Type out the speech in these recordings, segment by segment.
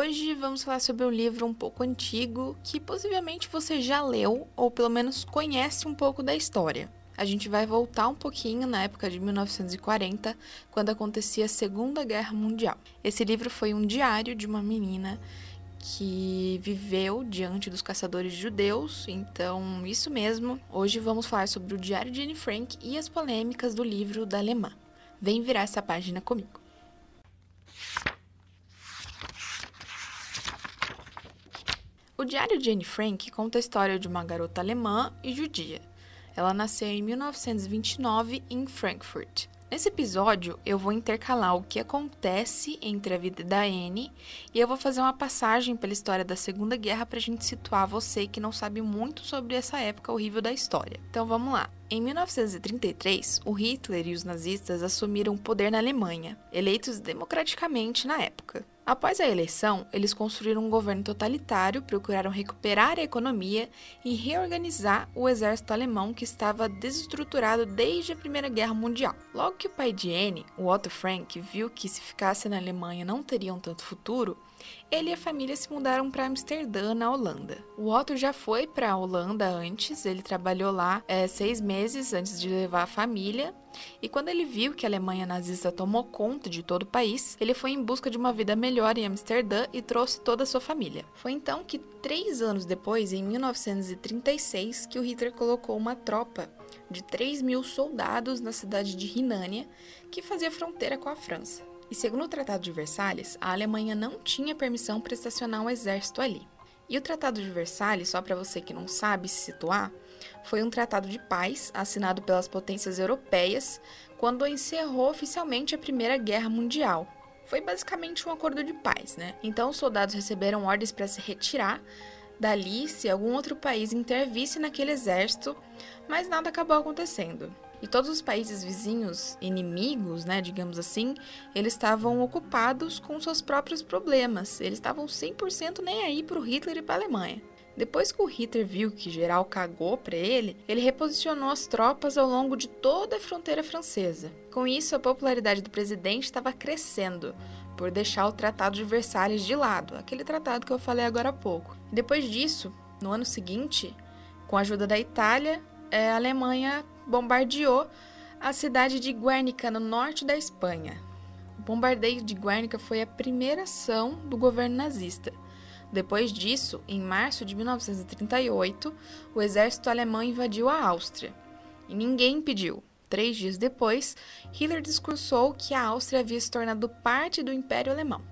Hoje vamos falar sobre um livro um pouco antigo que possivelmente você já leu ou pelo menos conhece um pouco da história. A gente vai voltar um pouquinho na época de 1940, quando acontecia a Segunda Guerra Mundial. Esse livro foi um diário de uma menina que viveu diante dos caçadores judeus. Então, isso mesmo. Hoje vamos falar sobre o Diário de Anne Frank e as polêmicas do livro da alemã. Vem virar essa página comigo. O Diário de Anne Frank conta a história de uma garota alemã e judia. Ela nasceu em 1929 em Frankfurt. Nesse episódio, eu vou intercalar o que acontece entre a vida da Anne e eu vou fazer uma passagem pela história da Segunda Guerra para a gente situar você que não sabe muito sobre essa época horrível da história. Então vamos lá. Em 1933, o Hitler e os nazistas assumiram o poder na Alemanha, eleitos democraticamente na época. Após a eleição, eles construíram um governo totalitário, procuraram recuperar a economia e reorganizar o exército alemão que estava desestruturado desde a Primeira Guerra Mundial. Logo que o pai de Anne, o Otto Frank, viu que se ficasse na Alemanha não teriam tanto futuro, ele e a família se mudaram para Amsterdã, na Holanda. O Otto já foi para a Holanda antes, ele trabalhou lá é, seis meses antes de levar a família. E quando ele viu que a Alemanha nazista tomou conta de todo o país, ele foi em busca de uma vida melhor em Amsterdã e trouxe toda a sua família. Foi então que, três anos depois, em 1936, que o Hitler colocou uma tropa de 3 mil soldados na cidade de Rinânia, que fazia fronteira com a França. E segundo o Tratado de Versalhes, a Alemanha não tinha permissão para estacionar um exército ali. E o Tratado de Versalhes, só para você que não sabe se situar, foi um tratado de paz assinado pelas potências europeias quando encerrou oficialmente a Primeira Guerra Mundial. Foi basicamente um acordo de paz, né? Então os soldados receberam ordens para se retirar dali se algum outro país intervisse naquele exército, mas nada acabou acontecendo. E todos os países vizinhos, inimigos, né, digamos assim, eles estavam ocupados com seus próprios problemas. Eles estavam 100% nem aí para o Hitler e para a Alemanha. Depois que o Hitler viu que geral cagou para ele, ele reposicionou as tropas ao longo de toda a fronteira francesa. Com isso, a popularidade do presidente estava crescendo, por deixar o Tratado de Versalhes de lado, aquele tratado que eu falei agora há pouco. Depois disso, no ano seguinte, com a ajuda da Itália, é, a Alemanha bombardeou a cidade de Guernica, no norte da Espanha. O bombardeio de Guernica foi a primeira ação do governo nazista. Depois disso, em março de 1938, o exército alemão invadiu a Áustria. E ninguém impediu. Três dias depois, Hitler discursou que a Áustria havia se tornado parte do Império Alemão.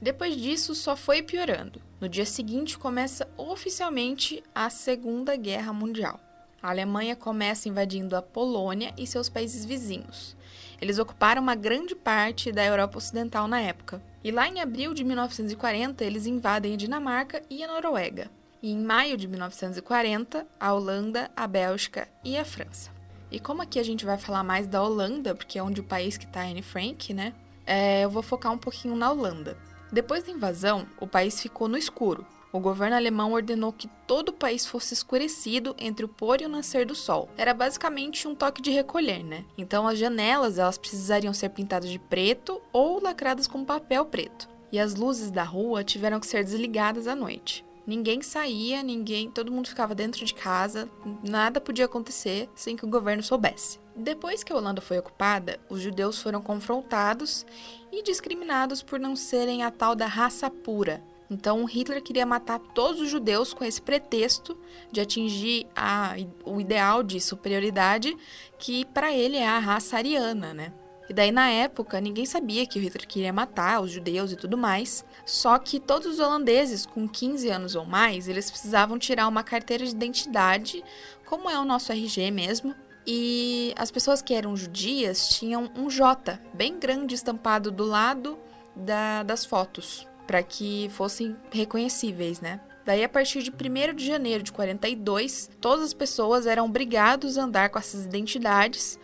Depois disso, só foi piorando. No dia seguinte, começa oficialmente a Segunda Guerra Mundial. A Alemanha começa invadindo a Polônia e seus países vizinhos. Eles ocuparam uma grande parte da Europa Ocidental na época. E lá em abril de 1940, eles invadem a Dinamarca e a Noruega. E em maio de 1940, a Holanda, a Bélgica e a França. E como aqui a gente vai falar mais da Holanda, porque é onde o país que está Anne Frank, né? É, eu vou focar um pouquinho na Holanda. Depois da invasão, o país ficou no escuro, o governo alemão ordenou que todo o país fosse escurecido entre o pôr e o nascer do sol. Era basicamente um toque de recolher, né? Então as janelas elas precisariam ser pintadas de preto ou lacradas com papel preto. E as luzes da rua tiveram que ser desligadas à noite. Ninguém saía, ninguém, todo mundo ficava dentro de casa, nada podia acontecer sem que o governo soubesse. Depois que a Holanda foi ocupada, os judeus foram confrontados e discriminados por não serem a tal da raça pura, então Hitler queria matar todos os judeus com esse pretexto de atingir a, o ideal de superioridade que para ele é a raça ariana, né? E daí na época ninguém sabia que o Hitler queria matar os judeus e tudo mais. Só que todos os holandeses com 15 anos ou mais, eles precisavam tirar uma carteira de identidade, como é o nosso RG mesmo, e as pessoas que eram judias tinham um J bem grande estampado do lado da, das fotos para que fossem reconhecíveis, né? Daí, a partir de 1 de janeiro de 42, todas as pessoas eram obrigadas a andar com essas identidades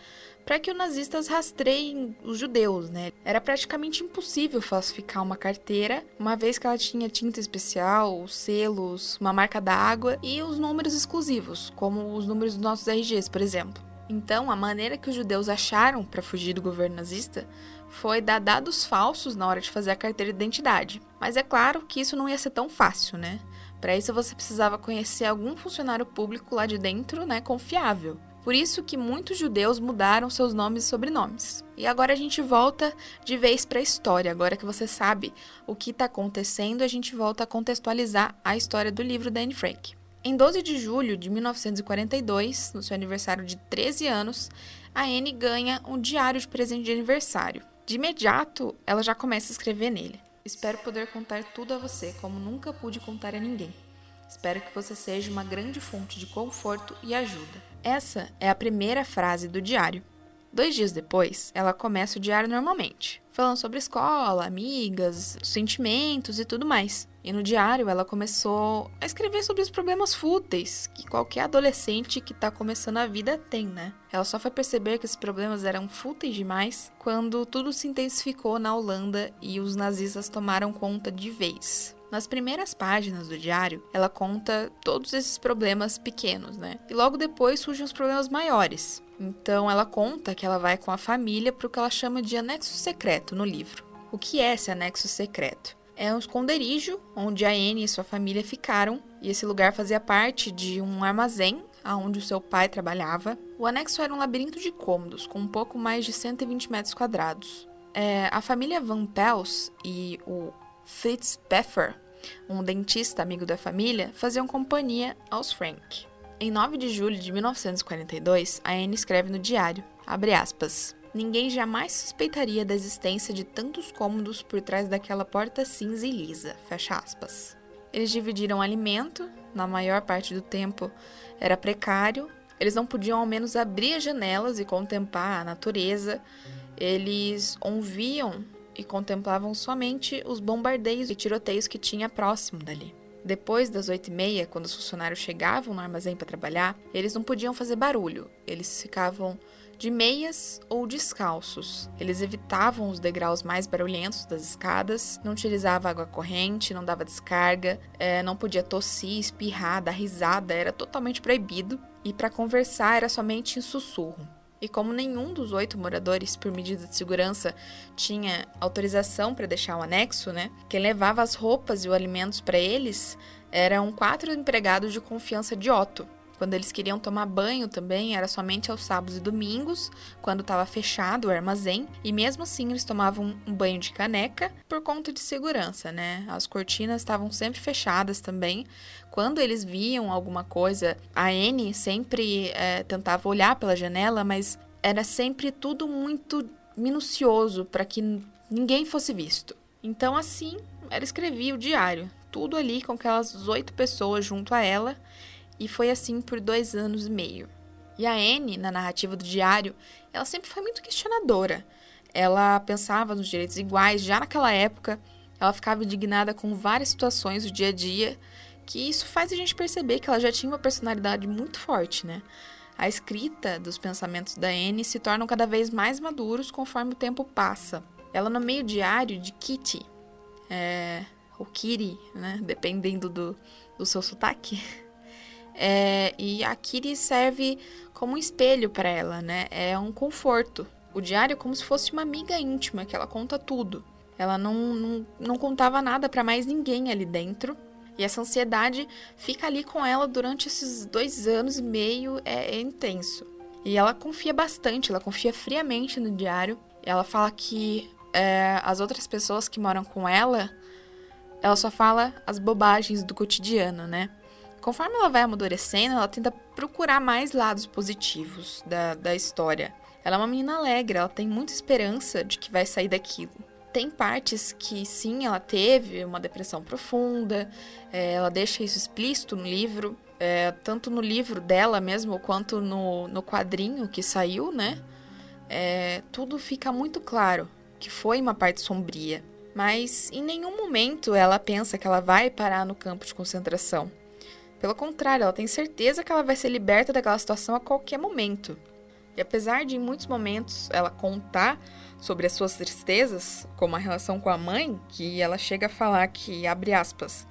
para que os nazistas rastreiem os judeus, né? Era praticamente impossível falsificar uma carteira, uma vez que ela tinha tinta especial, selos, uma marca d'água e os números exclusivos, como os números dos nossos RGs, por exemplo. Então, a maneira que os judeus acharam para fugir do governo nazista foi dar dados falsos na hora de fazer a carteira de identidade. Mas é claro que isso não ia ser tão fácil, né? Para isso você precisava conhecer algum funcionário público lá de dentro, né, confiável. Por isso que muitos judeus mudaram seus nomes e sobrenomes. E agora a gente volta de vez para a história. Agora que você sabe o que está acontecendo, a gente volta a contextualizar a história do livro da Anne Frank. Em 12 de julho de 1942, no seu aniversário de 13 anos, a Anne ganha um diário de presente de aniversário. De imediato, ela já começa a escrever nele. Espero poder contar tudo a você como nunca pude contar a ninguém. Espero que você seja uma grande fonte de conforto e ajuda. Essa é a primeira frase do diário. Dois dias depois, ela começa o diário normalmente, falando sobre escola, amigas, sentimentos e tudo mais. E no diário ela começou a escrever sobre os problemas fúteis que qualquer adolescente que está começando a vida tem, né? Ela só foi perceber que esses problemas eram fúteis demais quando tudo se intensificou na Holanda e os nazistas tomaram conta de vez. Nas primeiras páginas do diário, ela conta todos esses problemas pequenos, né? E logo depois surgem os problemas maiores. Então ela conta que ela vai com a família para o que ela chama de anexo secreto no livro. O que é esse anexo secreto? É um esconderijo onde a Anne e sua família ficaram, e esse lugar fazia parte de um armazém onde o seu pai trabalhava. O anexo era um labirinto de cômodos, com um pouco mais de 120 metros quadrados. É, a família Van Pels e o Fritz Pfeffer, um dentista amigo da família, faziam companhia aos Frank. Em 9 de julho de 1942, a Anne escreve no diário, aspas, Ninguém jamais suspeitaria da existência de tantos cômodos por trás daquela porta cinza e lisa. Fecha aspas. Eles dividiram alimento, na maior parte do tempo era precário, eles não podiam ao menos abrir as janelas e contemplar a natureza, eles ouviam e contemplavam somente os bombardeios e tiroteios que tinha próximo dali. Depois das oito e meia, quando os funcionários chegavam no armazém para trabalhar, eles não podiam fazer barulho. Eles ficavam de meias ou descalços. Eles evitavam os degraus mais barulhentos das escadas, não utilizava água corrente, não dava descarga, é, não podia tossir, espirrar, dar risada, era totalmente proibido. E para conversar era somente em sussurro. E como nenhum dos oito moradores, por medida de segurança, tinha autorização para deixar o anexo, né? Quem levava as roupas e os alimentos para eles eram quatro empregados de confiança de Otto. Quando eles queriam tomar banho também, era somente aos sábados e domingos, quando estava fechado o armazém, e mesmo assim eles tomavam um banho de caneca por conta de segurança, né? As cortinas estavam sempre fechadas também. Quando eles viam alguma coisa, a Anne sempre é, tentava olhar pela janela, mas era sempre tudo muito minucioso para que ninguém fosse visto. Então, assim, ela escrevia o diário, tudo ali com aquelas oito pessoas junto a ela e foi assim por dois anos e meio. E a Anne, na narrativa do diário, ela sempre foi muito questionadora. Ela pensava nos direitos iguais já naquela época, ela ficava indignada com várias situações do dia a dia, que isso faz a gente perceber que ela já tinha uma personalidade muito forte, né? A escrita dos pensamentos da Anne se tornam cada vez mais maduros conforme o tempo passa. Ela nomeia o diário de Kitty, é, ou Kitty, né? Dependendo do, do seu sotaque. É, e a Kiri serve como um espelho para ela, né? É um conforto. O diário é como se fosse uma amiga íntima, que ela conta tudo. Ela não, não, não contava nada para mais ninguém ali dentro. E essa ansiedade fica ali com ela durante esses dois anos e meio, é, é intenso. E ela confia bastante, ela confia friamente no diário. Ela fala que é, as outras pessoas que moram com ela, ela só fala as bobagens do cotidiano, né? Conforme ela vai amadurecendo, ela tenta procurar mais lados positivos da, da história. Ela é uma menina alegre, ela tem muita esperança de que vai sair daquilo. Tem partes que sim, ela teve uma depressão profunda, é, ela deixa isso explícito no livro, é, tanto no livro dela mesmo quanto no, no quadrinho que saiu, né? É, tudo fica muito claro que foi uma parte sombria. Mas em nenhum momento ela pensa que ela vai parar no campo de concentração. Pelo contrário, ela tem certeza que ela vai ser liberta daquela situação a qualquer momento. E apesar de em muitos momentos ela contar sobre as suas tristezas, como a relação com a mãe, que ela chega a falar que abre aspas,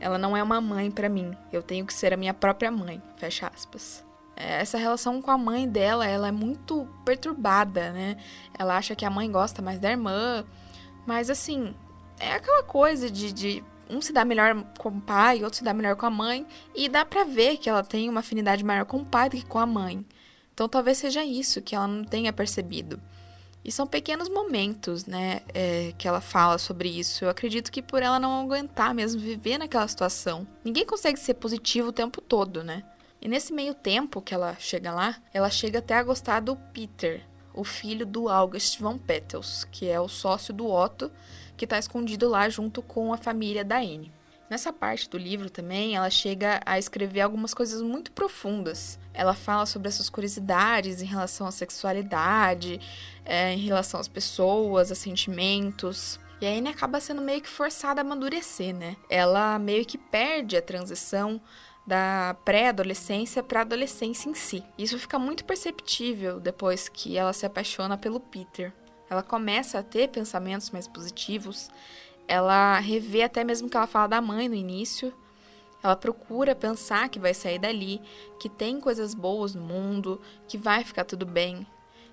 ela não é uma mãe para mim, eu tenho que ser a minha própria mãe, fecha aspas. essa relação com a mãe dela, ela é muito perturbada, né? Ela acha que a mãe gosta mais da irmã, mas assim, é aquela coisa de, de um se dá melhor com o pai, outro se dá melhor com a mãe, e dá pra ver que ela tem uma afinidade maior com o pai do que com a mãe. Então talvez seja isso que ela não tenha percebido. E são pequenos momentos, né, é, que ela fala sobre isso. Eu acredito que por ela não aguentar mesmo viver naquela situação. Ninguém consegue ser positivo o tempo todo, né? E nesse meio tempo que ela chega lá, ela chega até a gostar do Peter, o filho do August von Petels, que é o sócio do Otto, que está escondido lá junto com a família da Anne. Nessa parte do livro também, ela chega a escrever algumas coisas muito profundas. Ela fala sobre essas curiosidades em relação à sexualidade, é, em relação às pessoas, a sentimentos. E a Anne acaba sendo meio que forçada a amadurecer, né? Ela meio que perde a transição da pré-adolescência para a adolescência em si. Isso fica muito perceptível depois que ela se apaixona pelo Peter. Ela começa a ter pensamentos mais positivos, ela revê até mesmo que ela fala da mãe no início. Ela procura pensar que vai sair dali, que tem coisas boas no mundo, que vai ficar tudo bem.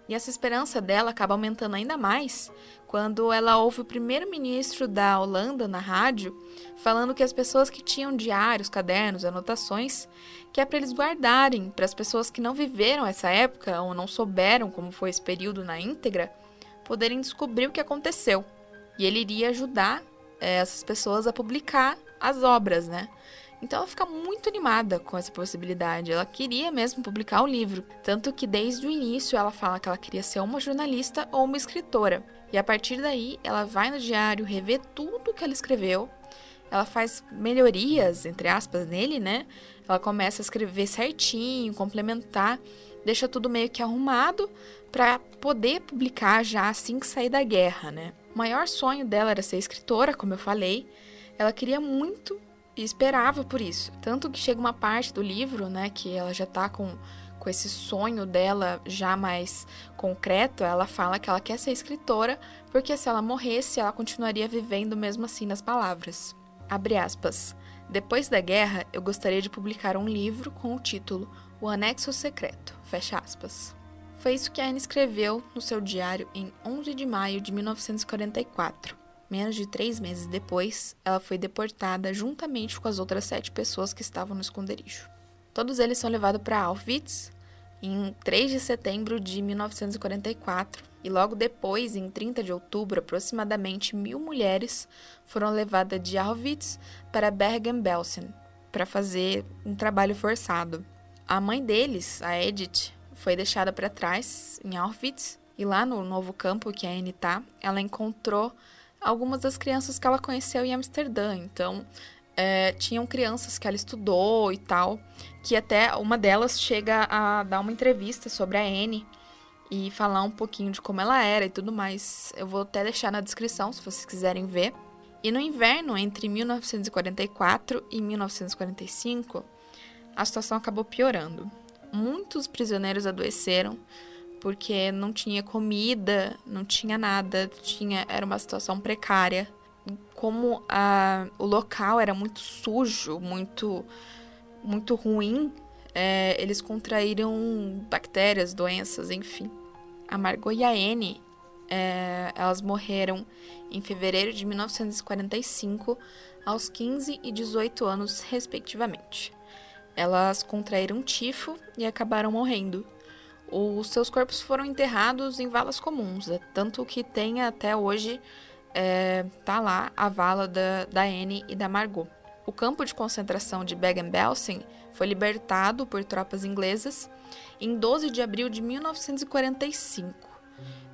E essa esperança dela acaba aumentando ainda mais quando ela ouve o primeiro-ministro da Holanda na rádio falando que as pessoas que tinham diários, cadernos, anotações, que é para eles guardarem para as pessoas que não viveram essa época ou não souberam como foi esse período na íntegra, poderem descobrir o que aconteceu. E ele iria ajudar é, essas pessoas a publicar as obras, né? Então ela fica muito animada com essa possibilidade. Ela queria mesmo publicar o livro, tanto que desde o início ela fala que ela queria ser uma jornalista ou uma escritora. E a partir daí ela vai no diário rever tudo que ela escreveu. Ela faz melhorias, entre aspas, nele, né? Ela começa a escrever certinho, complementar, deixa tudo meio que arrumado para poder publicar já assim que sair da guerra, né? O maior sonho dela era ser escritora, como eu falei. Ela queria muito e esperava por isso. Tanto que chega uma parte do livro, né, que ela já tá com, com esse sonho dela já mais concreto, ela fala que ela quer ser escritora, porque se ela morresse, ela continuaria vivendo mesmo assim nas palavras. Abre aspas. Depois da guerra, eu gostaria de publicar um livro com o título O Anexo Secreto. Fecha aspas. Foi isso que Anne escreveu no seu diário em 11 de maio de 1944. Menos de três meses depois, ela foi deportada juntamente com as outras sete pessoas que estavam no esconderijo. Todos eles são levados para Auschwitz em 3 de setembro de 1944 e logo depois, em 30 de outubro, aproximadamente mil mulheres foram levadas de Auschwitz para Bergen-Belsen para fazer um trabalho forçado. A mãe deles, a Edith, foi deixada para trás em Auschwitz e lá no novo campo que a Anne tá, ela encontrou algumas das crianças que ela conheceu em Amsterdã. Então, é, tinham crianças que ela estudou e tal, que até uma delas chega a dar uma entrevista sobre a Anne e falar um pouquinho de como ela era e tudo mais. Eu vou até deixar na descrição se vocês quiserem ver. E no inverno, entre 1944 e 1945, a situação acabou piorando. Muitos prisioneiros adoeceram, porque não tinha comida, não tinha nada, tinha era uma situação precária. Como a, o local era muito sujo, muito muito ruim, é, eles contraíram bactérias, doenças, enfim. A Margot e a Anne, é, elas morreram em fevereiro de 1945, aos 15 e 18 anos, respectivamente. Elas contraíram tifo e acabaram morrendo. Os seus corpos foram enterrados em valas comuns, é tanto que tem até hoje é, tá lá a vala da, da Anne e da Margot. O campo de concentração de Bergen-Belsen foi libertado por tropas inglesas em 12 de abril de 1945.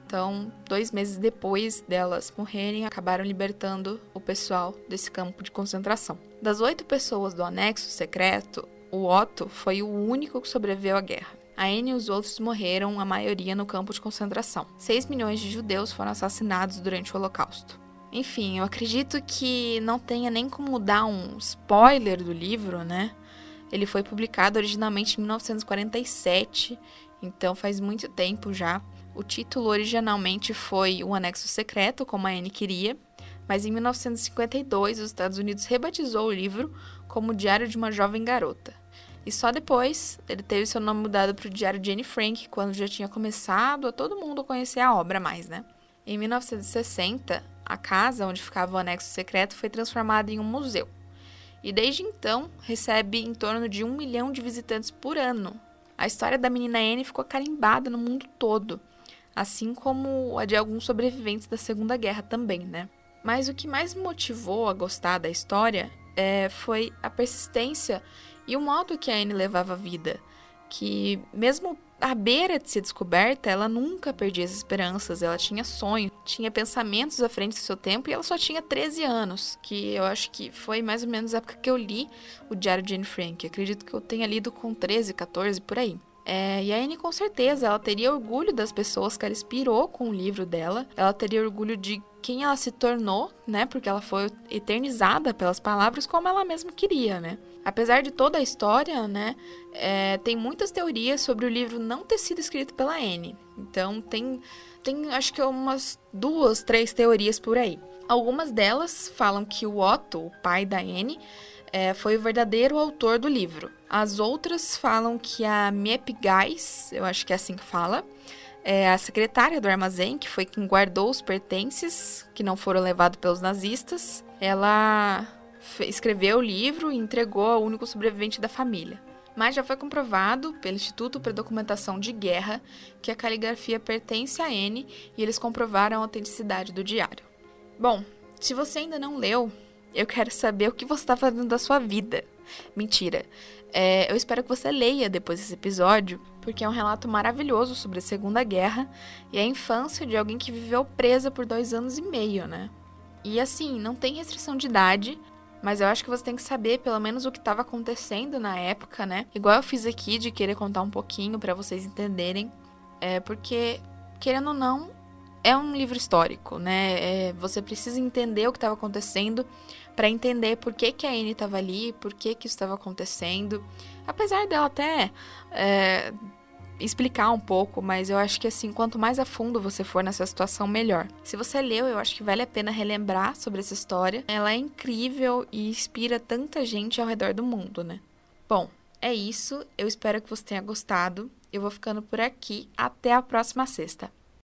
Então, dois meses depois delas morrerem, acabaram libertando o pessoal desse campo de concentração. Das oito pessoas do anexo secreto, o Otto foi o único que sobreviveu à guerra. A Anne e os outros morreram, a maioria no campo de concentração. 6 milhões de judeus foram assassinados durante o Holocausto. Enfim, eu acredito que não tenha nem como dar um spoiler do livro, né? Ele foi publicado originalmente em 1947, então faz muito tempo já. O título originalmente foi O Anexo Secreto, como a Anne queria, mas em 1952 os Estados Unidos rebatizou o livro como Diário de uma Jovem Garota. E só depois ele teve seu nome mudado para o Diário de Anne Frank, quando já tinha começado a todo mundo conhecer a obra mais, né? Em 1960, a casa onde ficava o anexo secreto foi transformada em um museu. E desde então recebe em torno de um milhão de visitantes por ano. A história da menina Anne ficou carimbada no mundo todo, assim como a de alguns sobreviventes da Segunda Guerra também, né? Mas o que mais me motivou a gostar da história é, foi a persistência e o modo que a Anne levava a vida. Que, mesmo à beira de ser descoberta, ela nunca perdia as esperanças, ela tinha sonhos, tinha pensamentos à frente do seu tempo e ela só tinha 13 anos, que eu acho que foi mais ou menos a época que eu li o Diário de Anne Frank. Acredito que eu tenha lido com 13, 14, por aí. É, e a Anne, com certeza, ela teria orgulho das pessoas que ela inspirou com o livro dela. Ela teria orgulho de quem ela se tornou, né? Porque ela foi eternizada pelas palavras como ela mesma queria, né? Apesar de toda a história, né? É, tem muitas teorias sobre o livro não ter sido escrito pela Anne. Então, tem, tem acho que umas duas, três teorias por aí. Algumas delas falam que o Otto, o pai da Anne, é, foi o verdadeiro autor do livro. As outras falam que a Miep Gais, eu acho que é assim que fala, é a secretária do armazém, que foi quem guardou os pertences que não foram levados pelos nazistas. Ela escreveu o livro e entregou ao único sobrevivente da família. Mas já foi comprovado pelo Instituto para Documentação de Guerra que a caligrafia pertence a N e eles comprovaram a autenticidade do diário. Bom, se você ainda não leu, eu quero saber o que você está fazendo da sua vida. Mentira. É, eu espero que você leia depois desse episódio, porque é um relato maravilhoso sobre a Segunda Guerra e a infância de alguém que viveu presa por dois anos e meio, né? E assim, não tem restrição de idade, mas eu acho que você tem que saber pelo menos o que estava acontecendo na época, né? Igual eu fiz aqui de querer contar um pouquinho para vocês entenderem, é porque querendo ou não, é um livro histórico, né? É, você precisa entender o que estava acontecendo para entender por que, que a Anne estava ali, por que, que isso estava acontecendo. Apesar dela até é, explicar um pouco, mas eu acho que assim, quanto mais a fundo você for nessa situação, melhor. Se você leu, eu acho que vale a pena relembrar sobre essa história. Ela é incrível e inspira tanta gente ao redor do mundo, né? Bom, é isso. Eu espero que você tenha gostado. Eu vou ficando por aqui. Até a próxima sexta.